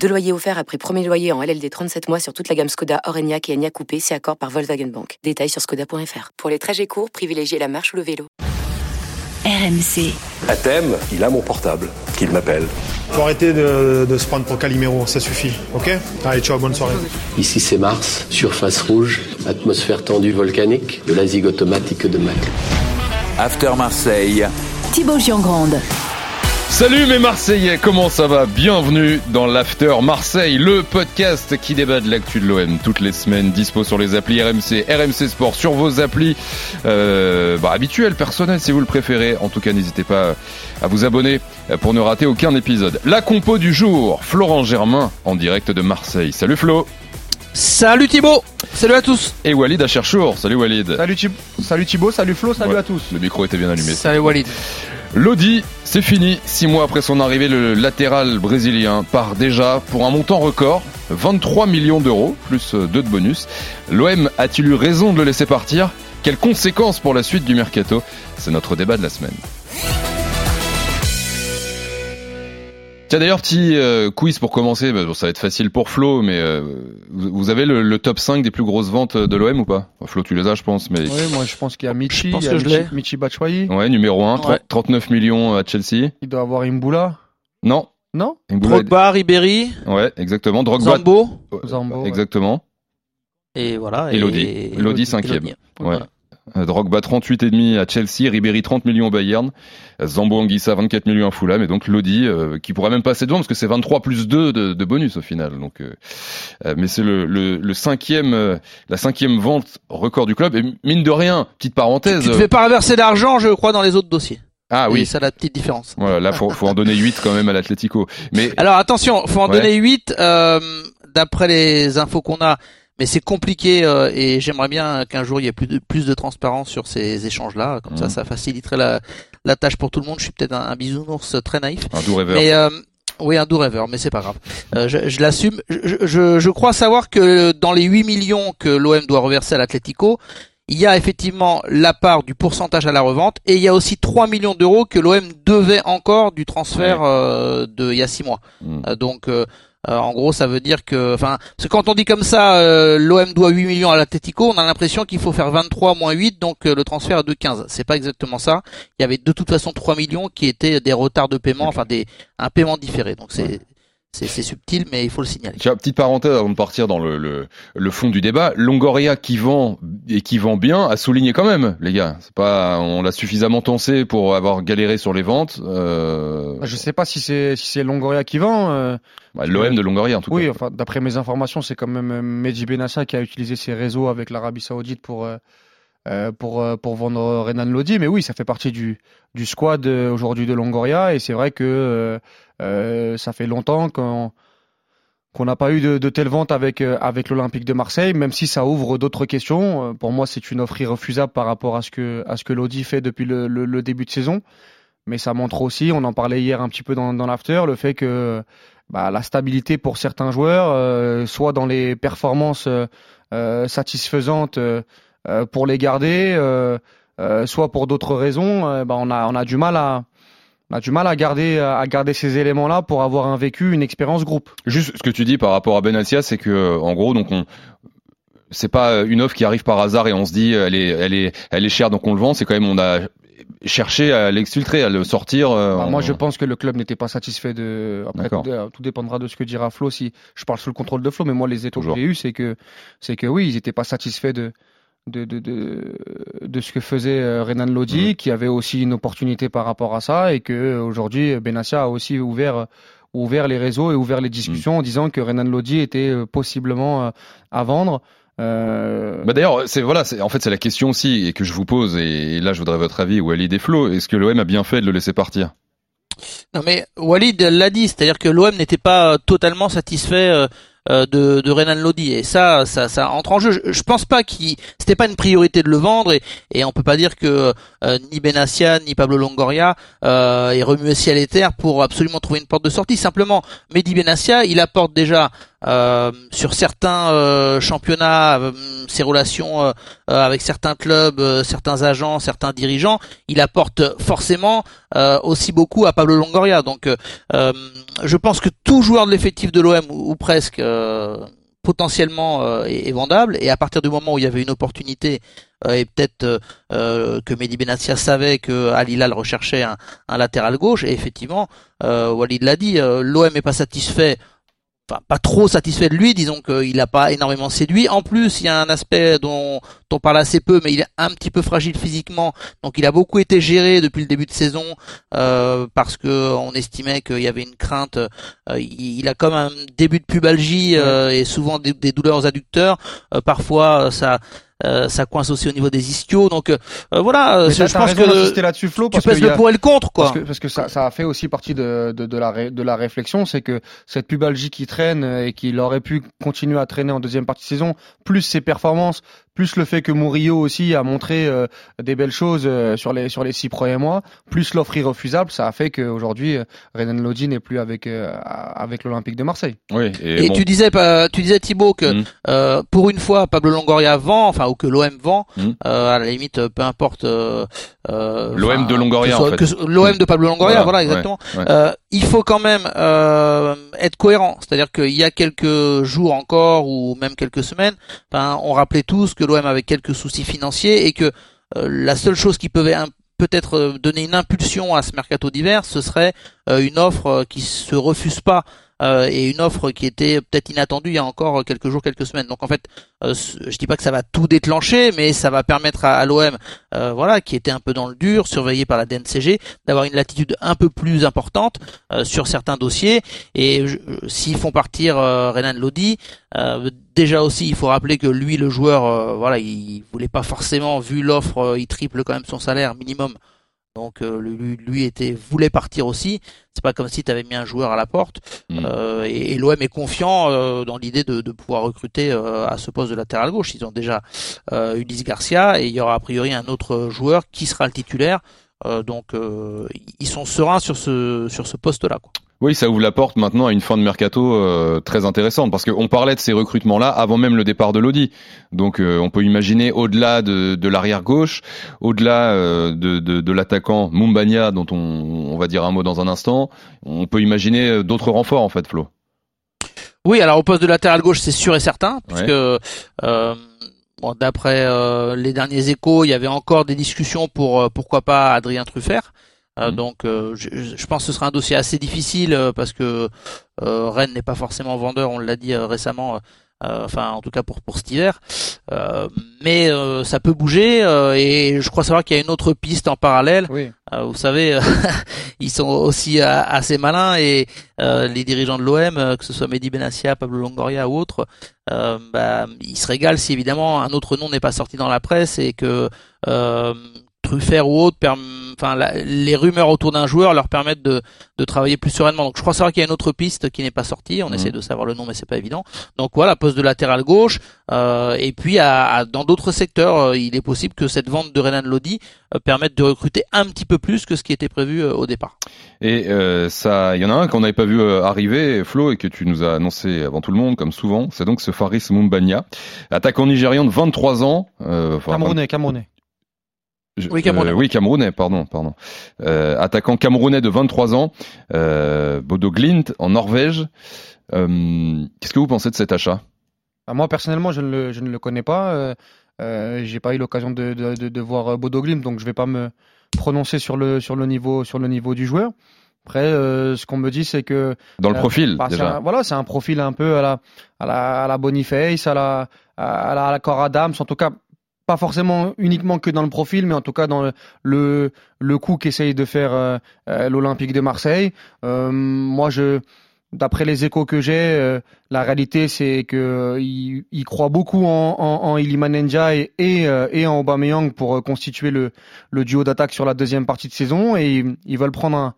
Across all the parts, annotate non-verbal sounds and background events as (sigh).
Deux loyers offerts après premier loyer en LLD 37 mois sur toute la gamme Skoda, Orenia et Enya Coupé, c'est accord par Volkswagen Bank. Détails sur skoda.fr. Pour les trajets courts, privilégiez la marche ou le vélo. RMC. À thème, il a mon portable, qu'il m'appelle. Faut arrêter de, de se prendre pour Calimero, ça suffit, ok? Allez, ciao, bonne soirée. Ici c'est Mars, surface rouge, atmosphère tendue volcanique, de la zig automatique de Mac. After Marseille. Thibaut Giangrande. Salut mes Marseillais, comment ça va? Bienvenue dans l'After Marseille, le podcast qui débat de l'actu de l'OM toutes les semaines, dispo sur les applis RMC, RMC Sport, sur vos applis euh, bah, habituelles, personnelles si vous le préférez. En tout cas, n'hésitez pas à vous abonner pour ne rater aucun épisode. La compo du jour, Florent Germain en direct de Marseille. Salut Flo Salut Thibaut Salut à tous Et Walid à Cherchour. Salut Walid Salut, Thib- salut Thibaut, salut Flo, salut Ouais, à tous Le micro était bien allumé. Salut Walid Lodi, c'est fini. Six mois après son arrivée, le latéral brésilien part déjà pour un montant record, 23 millions d'euros, plus 2 de bonus. L'OM a-t-il eu raison de le laisser partir? Quelles conséquences pour la suite du mercato? C'est notre débat de la semaine. Tiens d'ailleurs petit euh, quiz pour commencer, Bah, bon, ça va être facile pour Flo, mais euh, vous, vous avez le, le top 5 des plus grosses ventes de l'OM ou pas? Flo tu les as je pense, mais Oui, moi je pense qu'il y a Michi, Je pense il y a que je Michi, l'ai. Michi Batshuayi, ouais numéro 1, Ouais. 39 millions à Chelsea. il doit avoir Imbula, Non, non? Mboula- Drogba, Ribéry, Ouais, exactement. Drogba. Zambo, Zambo, ouais. Exactement. et voilà. Et Lodi. Lodi, cinquième. Ouais. Voilà. Euh, Drogba 38,5 à Chelsea, Ribéry 30 millions au Bayern, euh, Zambo Anguissa 24 millions à Fulham et donc Lodi euh, qui pourrait même passer devant parce que c'est 23 plus 2 de, de bonus au final. Donc, euh, euh, mais c'est le, le, le cinquième, euh, la cinquième vente record du club et mine de rien, petite parenthèse. Tu te euh, fais pas reverser d'argent, je crois, dans les autres dossiers. ah oui, c'est la petite différence. voilà, là faut, faut en donner 8 quand même à l'Atlético. Mais Alors attention, faut en Ouais. donner 8 euh, d'après les infos qu'on a. Mais c'est compliqué euh, et j'aimerais bien qu'un jour il y ait plus de, plus de transparence sur ces échanges-là. Comme ça, Mhm. ça faciliterait la, la tâche pour tout le monde. Je suis peut-être un, un bisounours très naïf. un doux rêveur. Mais euh, oui, un doux rêveur, mais c'est pas grave. Euh, je je l'assume. Je, je, je crois savoir que dans les 8 millions que l'OM doit reverser à l'Atlético, il y a effectivement la part du pourcentage à la revente et il y a aussi 3 millions d'euros que l'OM devait encore du transfert euh, de il y a 6 mois. Mm. Euh, donc euh, en gros, ça veut dire que, enfin, parce que quand on dit comme ça, euh, l'OM doit 8 millions à l'Atlético, on a l'impression qu'il faut faire 23 moins 8, donc euh, le transfert est de 15. C'est pas exactement ça. Il y avait de toute façon 3 millions qui étaient des retards de paiement, enfin des un paiement différé. Donc c'est c'est c'est subtil, mais il faut le signaler. Tiens, petite parenthèse avant de partir dans le, le, le fond du débat. Longoria qui vend et qui vend bien a souligné quand même, les gars. C'est pas, on l'a suffisamment tensé pour avoir galéré sur les ventes. Euh, Je sais pas si c'est si c'est Longoria qui vend. euh, bah, L'OM de Longoria en tout oui, cas. enfin d'après mes informations, c'est quand même euh, Mehdi Benassa qui a utilisé ses réseaux avec l'Arabie Saoudite pour euh, pour pour vendre Renan Lodi. Mais oui, ça fait partie du du squad aujourd'hui de Longoria et c'est vrai que ça fait longtemps qu'on qu'on n'a pas eu de, de telle vente avec euh, avec l'Olympique de Marseille, même si ça ouvre d'autres questions. Euh, Pour moi, c'est une offre irrefusable par rapport à ce que à ce que Lodi fait depuis le, début de saison. Mais ça montre aussi, on en parlait hier un petit peu dans, l'after, le fait que bah, la stabilité pour certains joueurs, euh, soit dans les performances satisfaisantes pour les garder, soit pour d'autres raisons, bah, on a on a du mal à on a du mal à garder à garder ces éléments-là pour avoir un vécu, une expérience groupe. Juste ce que tu dis par rapport à Benatia, c'est que en gros, donc on c'est pas une offre qui arrive par hasard et on se dit elle est elle est elle est chère donc on le vend. C'est quand même on a cherché à l'exfiltrer, à le sortir. euh, Bah, en- Moi, je pense que le club n'était pas satisfait de. Après, D'accord. tout, tout dépendra de ce que dira Flo. Si je parle sous le contrôle de Flo, mais moi, les échos que j'ai eu, c'est que c'est que oui, ils n'étaient pas satisfaits de de, de, de, de ce que faisait euh, Renan Lodi, Mhm. qui avait aussi une opportunité par rapport à ça, et que euh, aujourd'hui, Benassia a aussi ouvert ouvert les réseaux et ouvert les discussions en disant que Renan Lodi était euh, possiblement euh, à vendre. Euh, Bah d'ailleurs, c'est voilà, c'est en fait c'est la question aussi et que je vous pose et, là je voudrais votre avis Walid et Flo. Est-ce que l'OM a bien fait de le laisser partir? Non mais Walid l'a dit, c'est-à-dire que l'OM n'était pas totalement satisfait euh, de, de Renan Lodi. Et ça, ça, ça entre en jeu. Je, je pense pas qu'il, c'était pas une priorité de le vendre et, et on peut pas dire que ni Benassia ni Pablo Longoria euh, est remué ciel et terre pour absolument trouver une porte de sortie. Simplement, Mehdi Benassia, il apporte déjà euh, sur certains euh, championnats, euh, ses relations avec certains clubs, certains agents, certains dirigeants, il apporte forcément aussi beaucoup à Pablo Longoria. Donc, je pense que tout joueur de l'effectif de l'OM ou, presque potentiellement est, vendable. Et à partir du moment où il y avait une opportunité et peut-être que Mehdi Benassia savait que Al recherchait un, un, latéral gauche, et effectivement, Walid l'a dit, l'OM est pas satisfait enfin pas trop satisfait de lui, disons qu'il n'a pas énormément séduit. En plus, il y a un aspect dont, on parle assez peu, mais il est un petit peu fragile physiquement, donc il a beaucoup été géré depuis le début de saison euh, parce que on estimait qu'il y avait une crainte. Euh, il, a comme un début de pubalgie euh, et souvent des, des douleurs aux adducteurs. parfois, ça euh, ça coince aussi au niveau des ischios. Donc euh, voilà, je pense que là-dessus, Flo, tu pèses le pour et le contre, quoi. Parce que, parce que ça, ça a fait aussi partie de, de, de la, de la réflexion, c'est que cette pubalgie qui traîne et qu'il aurait pu continuer à traîner en deuxième partie de saison, plus ses performances, plus le fait que Murillo aussi a montré euh, des belles choses euh, sur les sur les six premiers mois, plus l'offre irrefusable, ça a fait qu'aujourd'hui euh, Renan Lodi n'est plus avec avec l'Olympique de Marseille. Oui. Et, tu disais tu disais Thibaut que mm. pour une fois Pablo Longoria vend, enfin ou que l'OM vend, mm. à la limite peu importe. L'OM de Longoria en fait. L'OM de Pablo Longoria, voilà, exactement. il faut quand même être cohérent, c'est-à-dire qu'il y a quelques jours encore ou même quelques semaines, ben, on rappelait tous que l'OM avait quelques soucis financiers et que euh, la seule chose qui pouvait peut-être euh, donner une impulsion à ce mercato d'hiver, ce serait euh, une offre qui se refuse pas euh, et une offre qui était peut-être inattendue il y a encore quelques jours, quelques semaines. Donc en fait, euh, je dis pas que ça va tout déclencher, mais ça va permettre à, l'OM, euh, voilà, qui était un peu dans le dur, surveillé par la DNCG, d'avoir une latitude un peu plus importante sur certains dossiers. Et s'ils font partir Renan Lodi, déjà aussi, il faut rappeler que lui, le joueur, voilà, il voulait pas forcément, vu l'offre, il triple quand même son salaire minimum. Donc lui, lui, était voulait partir aussi. C'est pas comme si tu avais mis un joueur à la porte. Mm. Euh, et, l'OM est confiant euh, dans l'idée de, de, pouvoir recruter euh, à ce poste de latéral gauche. Ils ont déjà Ulysse Garcia et il y aura a priori un autre joueur qui sera le titulaire. Donc ils sont sereins sur ce sur ce poste-là. Quoi. Oui, ça ouvre la porte maintenant à une fin de mercato euh, très intéressante parce qu'on parlait de ces recrutements-là avant même le départ de l'Audi. Donc euh, on peut imaginer au-delà de, de l'arrière gauche, au-delà euh, de, de, de l'attaquant Mumbania dont on, on, va dire un mot dans un instant, on peut imaginer d'autres renforts en fait, Flo. Oui, alors au poste de latéral gauche, c'est sûr et certain, puisque bon, d'après les derniers échos, il y avait encore des discussions pour pourquoi pas Adrien Truffert. Euh, mhm. donc euh, je, je, pense que ce sera un dossier assez difficile euh, parce que Rennes n'est pas forcément vendeur, on l'a dit récemment. Enfin, en tout cas pour pour cet hiver, mais ça peut bouger et je crois savoir qu'il y a une autre piste en parallèle. Oui. vous savez, (laughs) ils sont aussi assez malins et les dirigeants de l'OM, que ce soit Mehdi Benassia, Pablo Longoria ou autres, bah, ils se régalent si évidemment un autre nom n'est pas sorti dans la presse et que Truffert ou autre, enfin les rumeurs autour d'un joueur leur permettent de, de travailler plus sereinement. Donc je crois savoir qu'il y a une autre piste qui n'est pas sortie. On mhm. essaie de savoir le nom, mais c'est pas évident. Donc voilà, poste de latéral gauche. Euh, et puis à, dans d'autres secteurs, euh, il est possible que cette vente de Renan Lodi euh, permette de recruter un petit peu plus que ce qui était prévu au départ. Et ça, il y en a un qu'on n'avait pas vu arriver, Flo, et que tu nous as annoncé avant tout le monde, comme souvent. C'est donc ce Faris Mumbanya, attaquant nigérian de 23 ans. Camerounais, Camerounais oui, Camerounais. Euh, oui, Camerounais, pardon, pardon. Euh, attaquant camerounais de 23 ans, euh, Bodo Glint en Norvège. Qu'est-ce que vous pensez de cet achat? Ah, Moi, personnellement, je ne le, je ne le connais pas. Euh, J'ai pas eu l'occasion de, de, de, de, voir Bodo Glint, donc je vais pas me prononcer sur le, sur le, niveau, sur le niveau du joueur. Après, euh, ce qu'on me dit, c'est que dans le profil, bah, déjà. voilà, c'est un profil un peu à la, à la, à la Boniface, à la, à la, à la Cora Adams. En tout cas, pas forcément uniquement que dans le profil, mais en tout cas dans le le, coup qu'essaye de faire euh, euh, l'Olympique de Marseille. Euh, moi, je d'après les échos que j'ai, La réalité, c'est que il, il croit beaucoup en, en, en Iliman Ndiaye et, euh, et en Aubameyang pour euh, constituer le, le duo d'attaque sur la deuxième partie de saison et ils, ils veulent prendre un,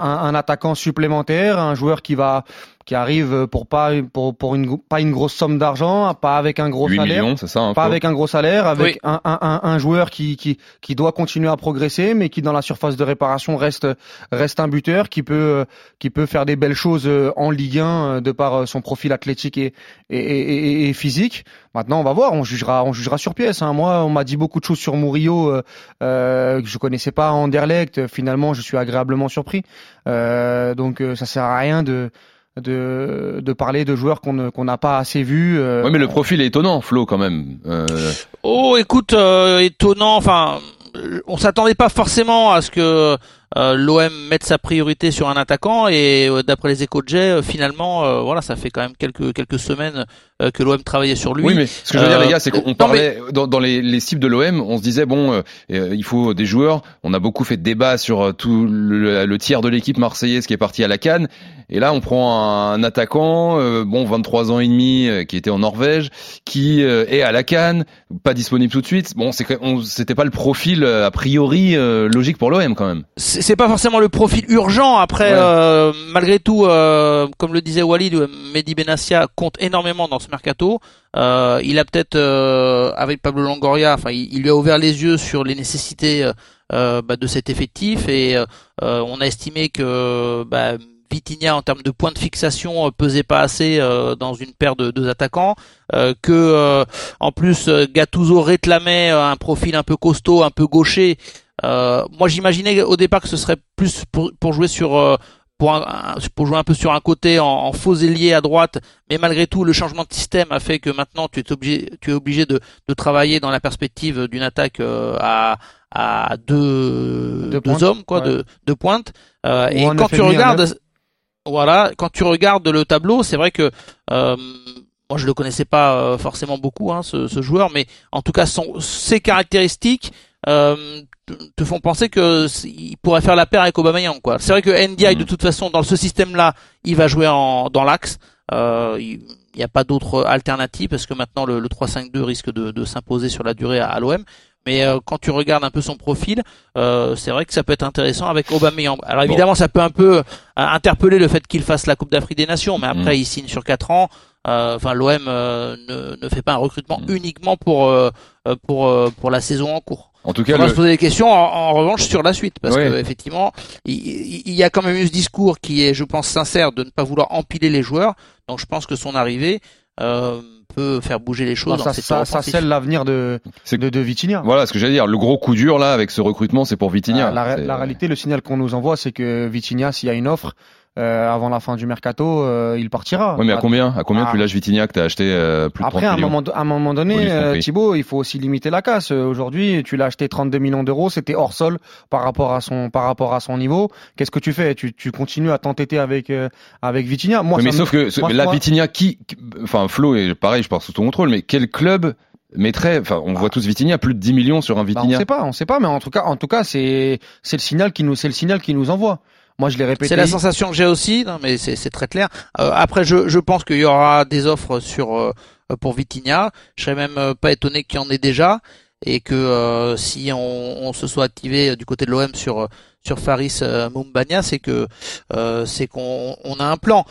un, un attaquant supplémentaire, un joueur qui va qui arrive pour pas pour, pour une pas une grosse somme d'argent, pas avec un gros 8 salaire, millions, c'est ça pas avec un gros salaire, avec Oui. un, un, un, un joueur qui, qui qui doit continuer à progresser, mais qui dans la surface de réparation reste reste un buteur qui peut qui peut faire des belles choses euh, en Ligue 1 euh, de par son profil athlétique et et, et, et- et physique. Maintenant, on va voir, on jugera on jugera sur pièce. Hein. Moi, on m'a dit beaucoup de choses sur Murillo euh, euh, que je connaissais pas en Anderlecht. Finalement, je suis agréablement surpris. Euh, donc, euh, ça sert à rien de de, de parler de joueurs qu'on ne- qu'on n'a pas assez vus. euh, Ouais, mais le profil est étonnant, Flo, quand même. Euh, Oh, écoute, euh, étonnant. Enfin, on s'attendait pas forcément à ce que euh, l'OM mette sa priorité sur un attaquant. Et euh, d'après les échos de Jay, euh, finalement, euh, voilà, ça fait quand même quelques quelques semaines euh, que l'OM travaillait sur lui. Oui, mais ce que je veux dire, les gars, c'est qu'on parlait dans, dans les, les cibles de l'OM, on se disait bon, il faut des joueurs. On a beaucoup fait de débats sur tout le, le tiers de l'équipe marseillaise qui est parti à la Cannes. Et là, on prend un, attaquant, euh, bon, 23 ans et demi, qui était en Norvège, qui euh, est à la Cannes, pas disponible tout de suite. Bon, c'est c'était pas le profil a priori euh, logique pour l'OM quand même. c'est c'est pas forcément le profil urgent. Après, Ouais. euh, malgré tout, euh, comme le disait Walid, euh, Mehdi Benassia compte énormément dans ce mercato. Euh, il a peut-être, euh, avec Pablo Longoria, enfin, il, il lui a ouvert les yeux sur les nécessités euh, bah, de cet effectif et on a estimé que bah, Vitinha en termes de points de fixation pesait pas assez euh, dans une paire de deux attaquants, euh, que euh, en plus Gattuso réclamait un profil un peu costaud, un peu gaucher. Euh, moi j'imaginais au départ que ce serait plus pour, pour jouer sur euh, pour, un- pour jouer un peu sur un côté en, en faux ailier à droite, mais malgré tout le changement de système a fait que maintenant tu es obligé tu es obligé de, de travailler dans la perspective d'une attaque euh, à à deux, Deux hommes quoi ouais. de deux pointes Euh, et quand tu regardes voilà, quand tu regardes le tableau, c'est vrai que euh, moi je le connaissais pas forcément beaucoup hein, ce, ce joueur, mais en tout cas son, ses caractéristiques euh, te- font penser que il pourrait faire la paire avec Aubameyang quoi. C'est vrai que NDI Mm. de toute façon dans ce système-là, il va jouer en, dans l'axe. Euh, il n'y a pas d'autre alternative parce que maintenant le, le 3-5-2 risque de, de s'imposer sur la durée à, à l'OM. Mais euh, quand tu regardes un peu son profil, euh, c'est vrai que ça peut être intéressant avec Aubameyang. Alors évidemment, ça peut un peu euh, interpeller le fait qu'il fasse la Coupe d'Afrique des Nations, mais après Mm. il signe sur quatre ans. Euh, Enfin, l'OM euh, ne, ne fait pas un recrutement Mm. uniquement pour euh, pour pour la saison en cours. En tout cas, On va le- se poser des questions en, en revanche sur la suite parce Ouais. que effectivement, il, il- il y a quand même eu ce discours qui est, je pense, sincère de ne pas vouloir empiler les joueurs. Donc, je pense que son arrivée euh, peut faire bouger les choses. dans ça, ça, scelle l'avenir de, C'est- de, de Vitinha. voilà ce que j'allais dire. Le gros coup dur là avec ce recrutement, c'est pour Vitinha. Euh, la, la réalité, le signal qu'on nous envoie, c'est que Vitinha, s'il y a une offre euh, avant la fin du mercato, euh, il partira. Ouais, mais à combien À combien Ah. tu lâches Vitinha que t'as acheté euh, plus de 30 Après, à un moment, à un moment donné, euh. Thibaut, il faut aussi limiter la casse. Euh, Aujourd'hui, tu l'as acheté 32 millions d'euros, c'était hors sol par rapport à son par rapport à son niveau. Qu'est-ce que tu fais? Tu, tu continues à t'entêter avec euh, avec Vitinha Moi, Oui, mais me- sauf que moi, mais là, moi- Vitinha, qui, qui- enfin Flo et pareil, je pars sous ton contrôle, mais quel club mettrait, enfin on voit tous Vitinha, plus de 10 millions sur un Bah, on Vitinha. sait pas, on sait pas, mais en tout cas, en tout cas, c'est c'est le signal qui nous c'est le signal qui nous envoie. C'est la sensation que j'ai aussi, non, mais c'est très clair. Euh, après, je, je pense qu'il y aura des offres sur euh, pour Vitinha. Je serais même euh, pas étonné qu'il y en ait déjà et que euh, si on, on se soit activé euh, du côté de l'OM sur sur Faris euh, Moumbania, c'est que euh, c'est qu'on on a un plan.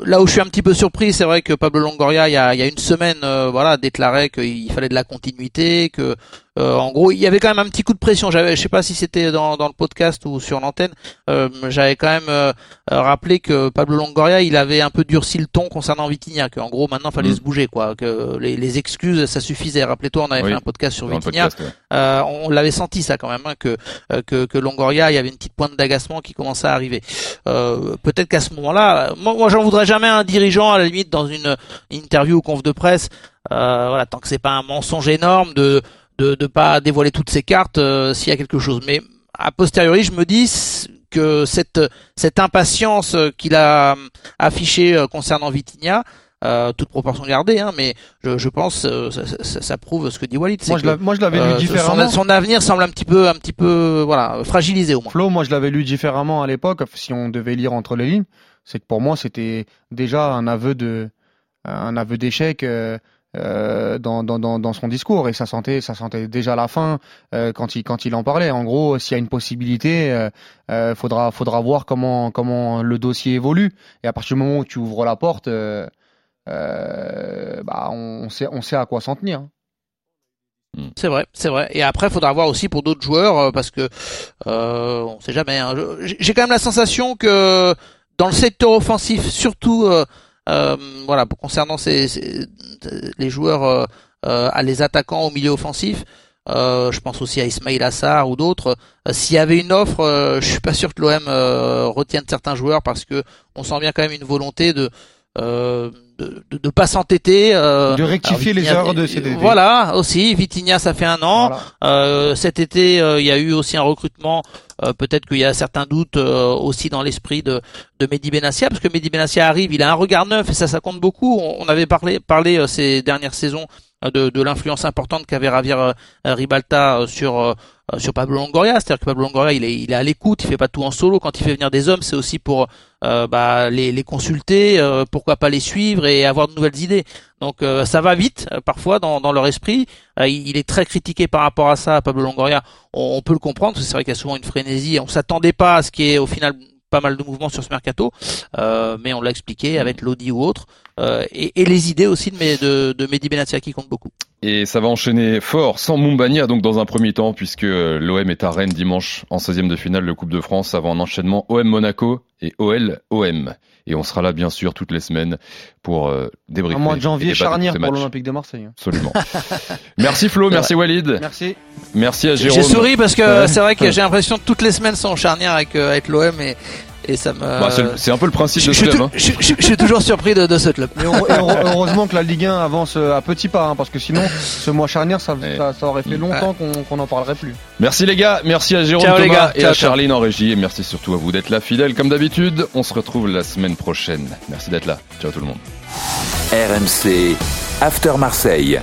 Là où je suis un petit peu surpris, c'est vrai que Pablo Longoria, il y a, il y a une semaine, euh, voilà, déclarait qu'il fallait de la continuité, que euh, en gros, il y avait quand même un petit coup de pression. J'avais, je sais pas si c'était dans, dans le podcast ou sur l'antenne, euh, j'avais quand même euh, rappelé que Pablo Longoria, il avait un peu durci le ton concernant Vitinha, que en gros maintenant fallait Mm. se bouger, quoi, que les, les excuses ça suffisait. Rappelez-toi, on avait Oui, fait un podcast sur Vitinha, podcast, ouais. euh, on l'avait senti ça quand même, hein, que, euh, que que Longoria, il y avait une petite pointe d'agacement qui commençait à arriver. Euh, Peut-être qu'à ce moment-là, moi, moi j'en voudrais jamais un dirigeant à la limite dans une interview ou conf de presse, euh, voilà, tant que c'est pas un mensonge énorme de de de pas dévoiler toutes ses cartes euh, s'il y a quelque chose. Mais a posteriori, je me dis que cette cette impatience qu'il a euh, affichée euh, concernant Vitinha, euh, toute proportion gardée, hein, mais je, je pense euh, ça, ça- ça prouve ce que dit Walid. c'est Moi, je que, l'a- moi, je l'avais lu son, différemment. son avenir semble un petit peu un petit peu voilà fragilisé au moins. Flo, moi, je l'avais lu différemment à l'époque. Si on devait lire entre les lignes, c'est que pour moi, c'était déjà un aveu de un aveu d'échec. Euh, euh, dans, dans, dans, son discours et ça sentait ça sentait déjà la fin euh, quand il quand il en parlait en gros s'il y a une possibilité euh, euh, faudra faudra voir comment comment le dossier évolue et à partir du moment où tu ouvres la porte euh, bah on sait on sait à quoi s'en tenir hmm. c'est vrai, c'est vrai. Et après, faudra voir aussi pour d'autres joueurs parce que euh, on sait jamais. Hein. J'ai quand même la sensation que dans le secteur offensif, surtout voilà, concernant ces, ces, les joueurs, euh, euh, à les attaquants au milieu offensif, euh, je pense aussi à Ismail Assar ou d'autres. S'il y avait une offre, je suis pas sûr que l'OM retienne certains joueurs parce que on sent bien quand même une volonté de euh, de, pas s'entêter. Euh, de rectifier les erreurs de été. Voilà, aussi. Vitinha, ça fait un an. Euh, cet été, il y a eu aussi un recrutement. Peut-être qu'il y a certains doutes aussi dans l'esprit de, de Mehdi Benassia, parce que Mehdi Benassia arrive, il a un regard neuf et ça, ça compte beaucoup. On, avait parlé, parlé ces dernières saisons de, de l'influence importante qu'avait Javier Ribalta sur euh, sur Pablo Longoria, c'est-à-dire que Pablo Longoria il est, il est à l'écoute, il fait pas tout en solo. Quand il fait venir des hommes, c'est aussi pour euh, bah, les, les, consulter, euh, pourquoi pas les suivre et avoir de nouvelles idées. Donc ça va vite parfois dans, dans, leur esprit. il est très critiqué par rapport à ça, Pablo Longoria. On, on peut le comprendre, c'est vrai qu'il y a souvent une frénésie. On s'attendait pas à ce qui est au final pas mal de mouvements sur ce mercato, mais on l'a expliqué avec Lodi ou autre, et, et, les idées aussi de, de, de Mehdi Benatia qui comptent beaucoup. Et ça va enchaîner fort sans Mumbania donc dans un premier temps puisque l'OM est à Rennes dimanche en 16e de finale de Coupe de France avant un enchaînement OM Monaco et OL OM. Et on sera là bien sûr toutes les semaines pour euh, débriefer. Un mois de janvier charnière pour l'Olympique de Marseille. Absolument. merci Flo, (laughs) merci Walid. Merci. Merci à Jérôme. J'ai souri parce que c'est vrai que j'ai l'impression que toutes les semaines sont charnières avec, euh, avec l'OM et et ça me. Bah, c'est un peu le principe de ce club. Hein. Je, suis toujours surpris de, de ce club. Et heureusement que la Ligue 1 avance à petits pas, hein, parce que sinon, ce mois charnière, ça, ça, aurait fait longtemps qu'on n'en parlerait plus. Merci les gars, merci à Jérôme Thomas et à Charline en régie, et merci surtout à vous d'être là fidèles comme d'habitude. On se retrouve la semaine prochaine. Merci d'être là. Ciao tout le monde. RMC After Marseille.